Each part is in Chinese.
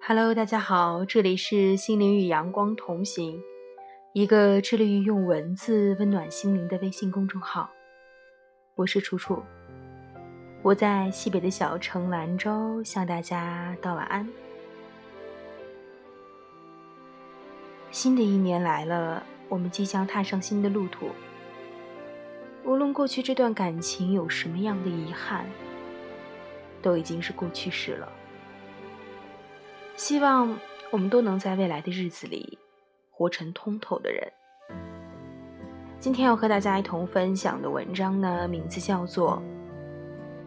hello 大家好这里是心灵与阳光同行一个致力于用文字温暖心灵的微信公众号。我是楚楚我在西北的小城兰州向大家道晚安。新的一年来了我们即将踏上新的路途。无论过去这段感情有什么样的遗憾，都已经是过去式了。希望我们都能在未来的日子里活成通透的人。今天要和大家一同分享的文章呢，名字叫做《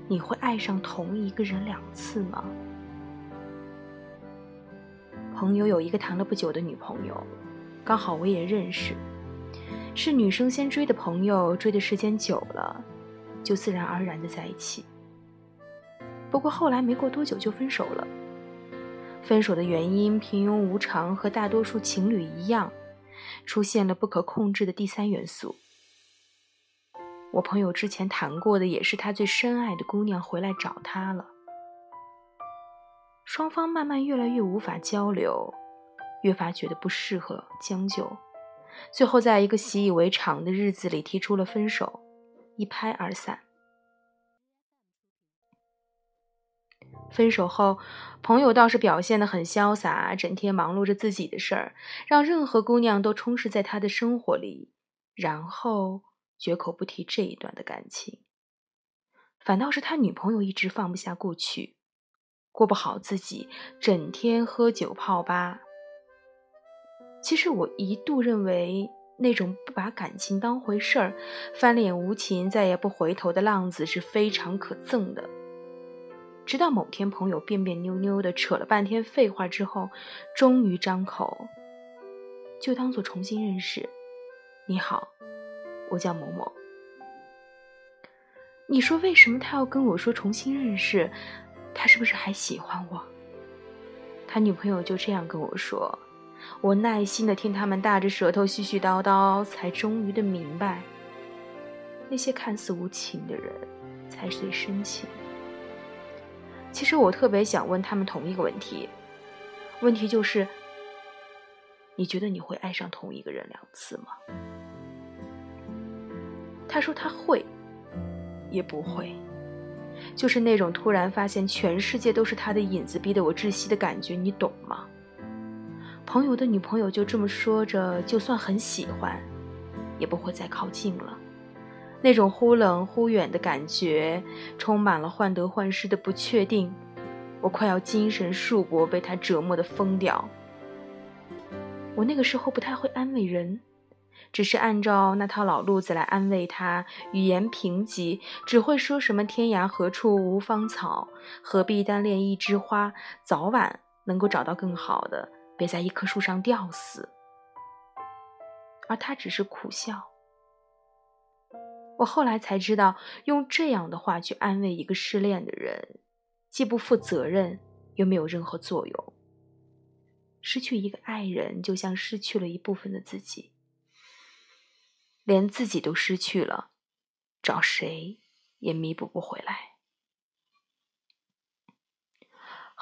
你会爱上同一个人两次吗？》朋友有一个谈了不久的女朋友，刚好我也认识，是女生先追的朋友，追的时间久了，就自然而然的在一起。不过后来没过多久就分手了。分手的原因平庸无常，和大多数情侣一样，出现了不可控制的第三元素。我朋友之前谈过的也是他最深爱的姑娘回来找他了，双方慢慢越来越无法交流，越发觉得不适合将就，最后在一个习以为常的日子里提出了分手，一拍而散。分手后，朋友倒是表现得很潇洒，整天忙碌着自己的事儿，让任何姑娘都充斥在他的生活里，然后绝口不提这一段的感情。反倒是他女朋友一直放不下过去，过不好自己，整天喝酒泡吧。其实我一度认为，那种不把感情当回事儿、翻脸无情、再也不回头的浪子是非常可憎的。直到某天，朋友别别扭扭的扯了半天废话之后，终于张口，就当做重新认识。你好，我叫某某。你说为什么他要跟我说重新认识？他是不是还喜欢我？他女朋友就这样跟我说。我耐心的听他们大着舌头絮絮叨叨，才终于的明白，那些看似无情的人，才是最深情。其实我特别想问他们同一个问题，问题就是：你觉得你会爱上同一个人两次吗？他说他会，也不会，就是那种突然发现全世界都是他的影子，逼得我窒息的感觉，你懂吗？朋友的女朋友就这么说着，就算很喜欢，也不会再靠近了。那种忽冷忽远的感觉，充满了患得患失的不确定，我快要精神束缚，被他折磨的疯掉。我那个时候不太会安慰人，只是按照那套老路子来安慰他，语言贫瘠，只会说什么“天涯何处无芳草，何必单恋一枝花”，早晚能够找到更好的，别在一棵树上吊死。而他只是苦笑。我后来才知道，用这样的话去安慰一个失恋的人，既不负责任，又没有任何作用。失去一个爱人，就像失去了一部分的自己，连自己都失去了，找谁也弥补不回来。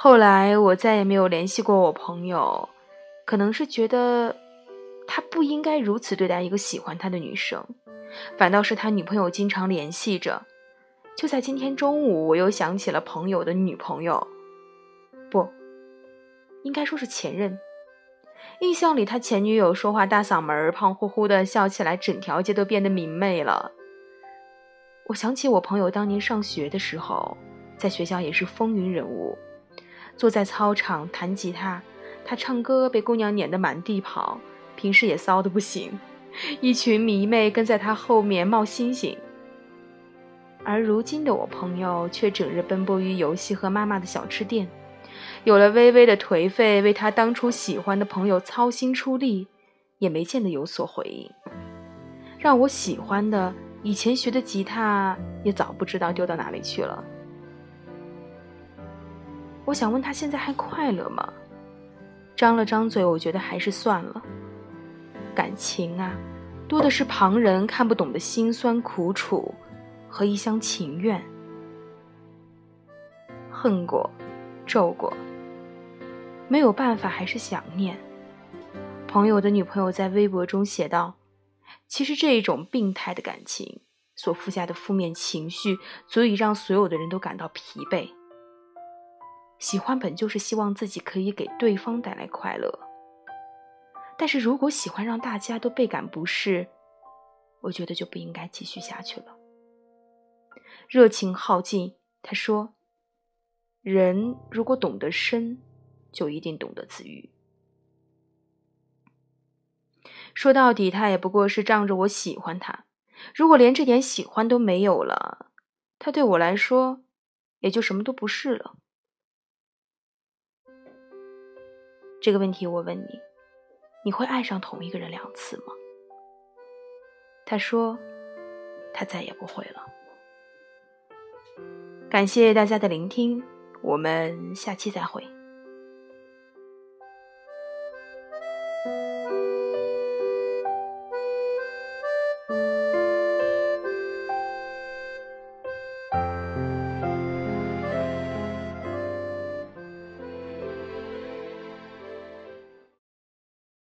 后来我再也没有联系过我朋友，可能是觉得他不应该如此对待一个喜欢他的女生。反倒是他女朋友经常联系着。就在今天中午，我又想起了朋友的女朋友，不，应该说是前任。印象里，他前女友说话大嗓门，胖乎乎的，笑起来整条街都变得明媚了。我想起我朋友当年上学的时候，在学校也是风云人物，坐在操场弹吉他，他唱歌被姑娘撵得满地跑，平时也骚的不行。一群迷妹跟在他后面冒星星，而如今的我朋友却整日奔波于游戏和妈妈的小吃店，有了微微的颓废，为他当初喜欢的朋友操心出力，也没见得有所回应。让我喜欢的以前学的吉他，也早不知道丢到哪里去了。我想问他现在还快乐吗？张了张嘴，我觉得还是算了。感情啊，多的是旁人看不懂的辛酸苦楚和一厢情愿。恨过，咒过，没有办法，还是想念。朋友的女朋友在微博中写道：“其实这一种病态的感情所附加的负面情绪，足以让所有的人都感到疲惫。喜欢本就是希望自己可以给对方带来快乐，但是如果喜欢让大家都倍感不适，我觉得就不应该继续下去了。热情耗尽，他说：人如果懂得深，就一定懂得自愈。”说到底，他也不过是仗着我喜欢他。如果连这点喜欢都没有了，他对我来说也就什么都不是了。这个问题我问你：你会爱上同一个人两次吗？他说：“他再也不会了。”感谢大家的聆听，我们下期再会。